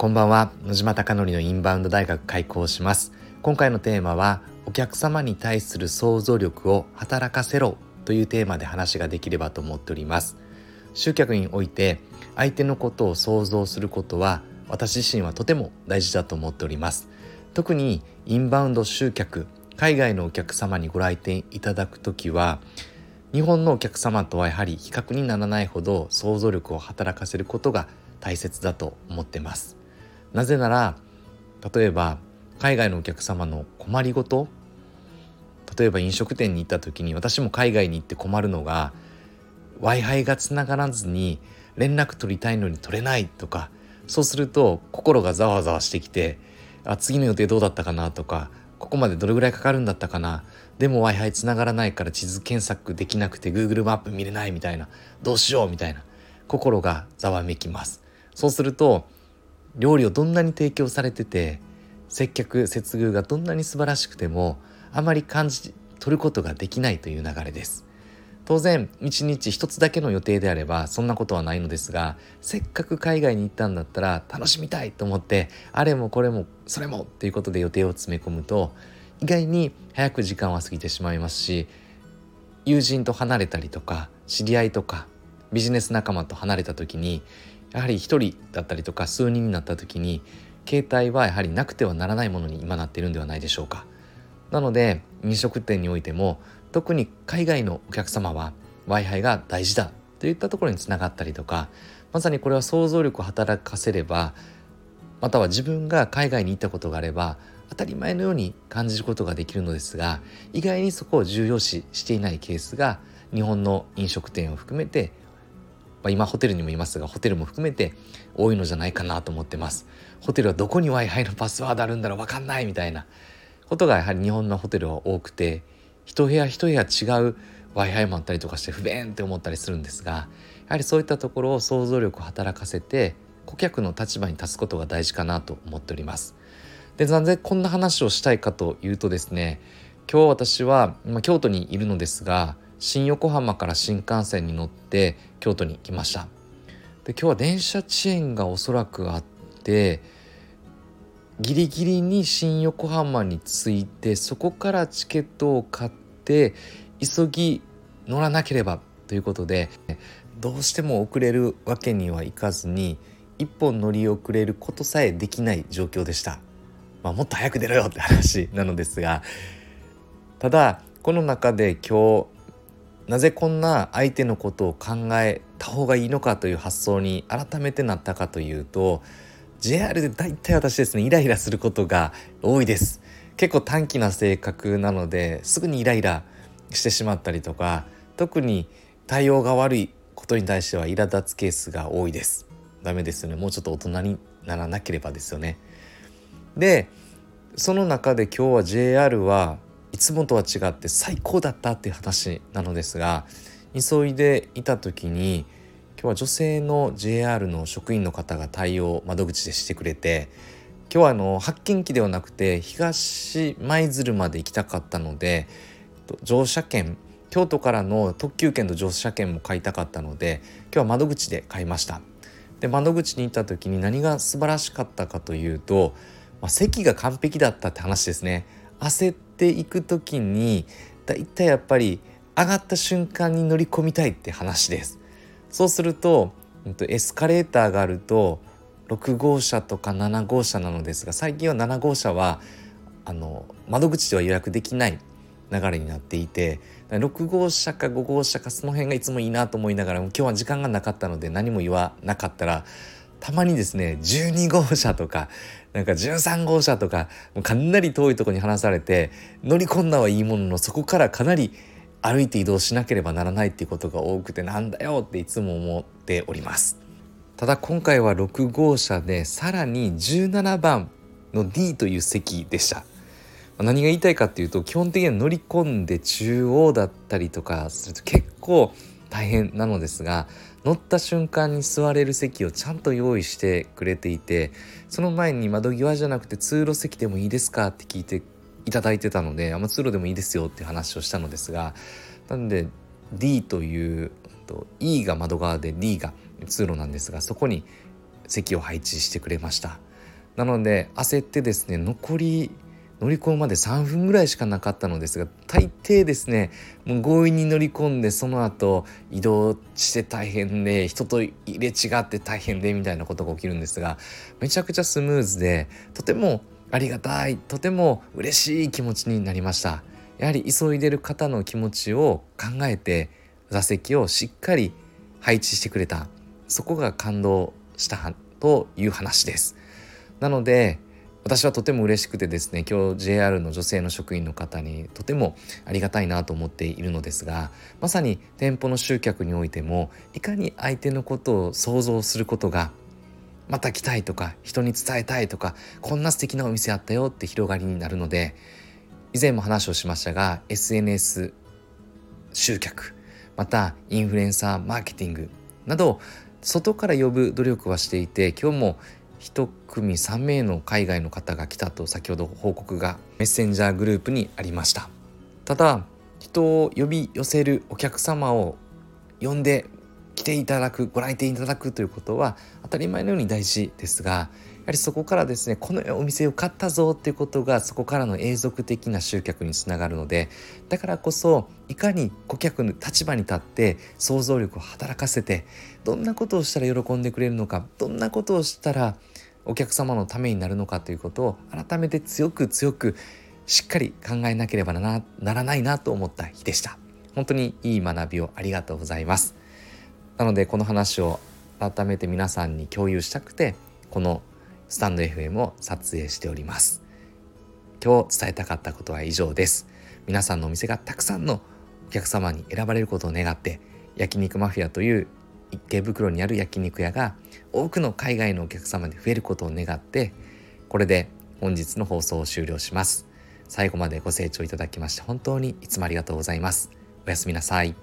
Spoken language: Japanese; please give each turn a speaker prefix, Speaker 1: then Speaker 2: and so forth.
Speaker 1: こんばんは。野島貴則のインバウンド大学開講します。今回のテーマはお客様に対する想像力を働かせろというテーマで話ができればと思っております。集客において相手のことを想像することは私自身はとても大事だと思っております。特にインバウンド集客海外のお客様にご来店いただくときは日本のお客様とはやはり比較にならないほど想像力を働かせることが大切だと思ってます。なぜなら例えば海外のお客様の困りごと例えば飲食店に行った時に私も海外に行って困るのが w i f i がつながらずに連絡取りたいのに取れないとかそうすると心がざわざわしてきてあ次の予定どうだったかなとかここまでどれぐらいかかるんだったかなでも w i f i つながらないから地図検索できなくて Google マップ見れないみたいなどうしようみたいな心がざわめきます。そうすると料理をどんなに提供されてて接客接遇がどんなに素晴らしくてもあまり感じ取ることができないという流れです。当然1日1つだけの予定であればそんなことはないのですがせっかく海外に行ったんだったら楽しみたいと思ってあれもこれもそれもっていうことで予定を詰め込むと意外に早く時間は過ぎてしまいますし友人と離れたりとか知り合いとかビジネス仲間と離れた時にやはり一人だったりとか数人になった時に携帯はやはりなくてはならないものに今なっているんではないでしょうか。なので飲食店においても特に海外のお客様は w i f i が大事だといったところにつながったりとかまさにこれは想像力を働かせればまたは自分が海外に行ったことがあれば当たり前のように感じることができるのですが意外にそこを重要視していないケースが日本の飲食店を含めて、まあ、今ホテルにもいますがホテルも含めて多いのじゃないかなと思ってますホテルはどこに w i f i のパスワードあるんだろう分かんないみたいなことがやはり日本のホテルは多くて一部屋一部屋違う w i f i もあったりとかして不便って思ったりするんですがやはりそういったところを想像力を働かせて顧客の立場に立つことが大事かなと思っております。でなぜこんな話をしたいかというとですね今日私は今京都にいるのですが新横浜から新幹線に乗って京都に来ましたで今日は電車遅延がおそらくあってギリギリに新横浜に着いてそこからチケットを買って急ぎ乗らなければということでどうしても遅れるわけにはいかずに一本乗り遅れることさえできない状況でした。まあ、もっと早く出ろよって話なのですがただこの中で今日なぜこんな相手のことを考えた方がいいのかという発想に改めてなったかというと JR で大体私ですねイライラすることが多いです。結構短気な性格なのですぐにイライラしてしまったりとか特に対応が悪いことに対しては苛立つケースが多いです。ダメですよね。もうちょっと大人にならなければですよね。でその中で今日は JR はいつもとは違って最高だったっていう話なのですが急いでいた時に今日は女性の JR の職員の方が対応窓口でしてくれて今日はあの発見機ではなくて東舞鶴まで行きたかったので乗車券京都からの特急券と乗車券も買いたかったので今日は窓口で買いました。で窓口に行った時に何が素晴らしかったかというと、まあ、席が完璧だったって話ですね。焦っていく時にだいたいやっぱり上がった瞬間に乗り込みたいって話です。そうするとエスカレーターがあると6号車とか7号車なのですが最近は7号車はあの窓口では予約できない流れになっていて6号車か5号車かその辺がいつもいいなと思いながら今日は時間がなかったので何も言わなかったらたまにですね12号車とかなんか13号車とかもうかなり遠いとこに離されて乗り込んだはいいもののそこからかなり歩いて移動しなければならないっていうことが多くてなんだよっていつも思っております。ただ今回は6号車でさらに17番の D という席でした。何が言いたいかっていうと基本的には乗り込んで中央だったりとかすると結構大変なのですが乗った瞬間に座れる席をちゃんと用意してくれていてその前に窓際じゃなくて通路席でもいいですかって聞いていただいてたので、あんま通路でもいいですよって話をしたのですが、なんで D という、E が窓側で D が通路なんですが、そこに席を配置してくれました。なので焦ってですね残り乗り込むまで3分ぐらいしかなかったのですが大抵ですねもう強引に乗り込んでその後移動して大変で人と入れ違って大変でみたいなことが起きるんですがめちゃくちゃスムーズでとてもありがたいとても嬉しい気持ちになりました。やはり急いでる方の気持ちを考えて座席をしっかり配置してくれた。そこが感動したという話です。なので私はとても嬉しくてですね今日 JR の女性の職員の方にとてもありがたいなと思っているのですがまさに店舗の集客においてもいかに相手のことを想像することがまた来たいとか人に伝えたいとかこんな素敵なお店あったよって広がりになるので以前も話をしましたが SNS 集客またインフルエンサーマーケティングなど外から呼ぶ努力はしていて今日も1組3名の海外の方が来たと先ほど報告がメッセンジャーグループにありました。ただ人を呼び寄せるお客様を呼んで来ていただくご来店いただくということは当たり前のように大事ですがはりそこからですねこのお店を買ったぞっていうことがそこからの永続的な集客につながるのでだからこそいかに顧客の立場に立って想像力を働かせてどんなことをしたら喜んでくれるのかどんなことをしたらお客様のためになるのかということを改めて強く強くしっかり考えなければならないなと思った日でした。本当にいい学びをありがとうございます。なのでこの話を改めて皆さんに共有したくてこのスタンド FM を撮影しております。今日伝えたかったことは以上です。皆さんのお店がたくさんのお客様に選ばれることを願って焼肉マフィアという池袋にある焼肉屋が多くの海外のお客様で増えることを願ってこれで本日の放送を終了します。最後までご清聴いただきまして本当にいつもありがとうございます。おやすみなさい。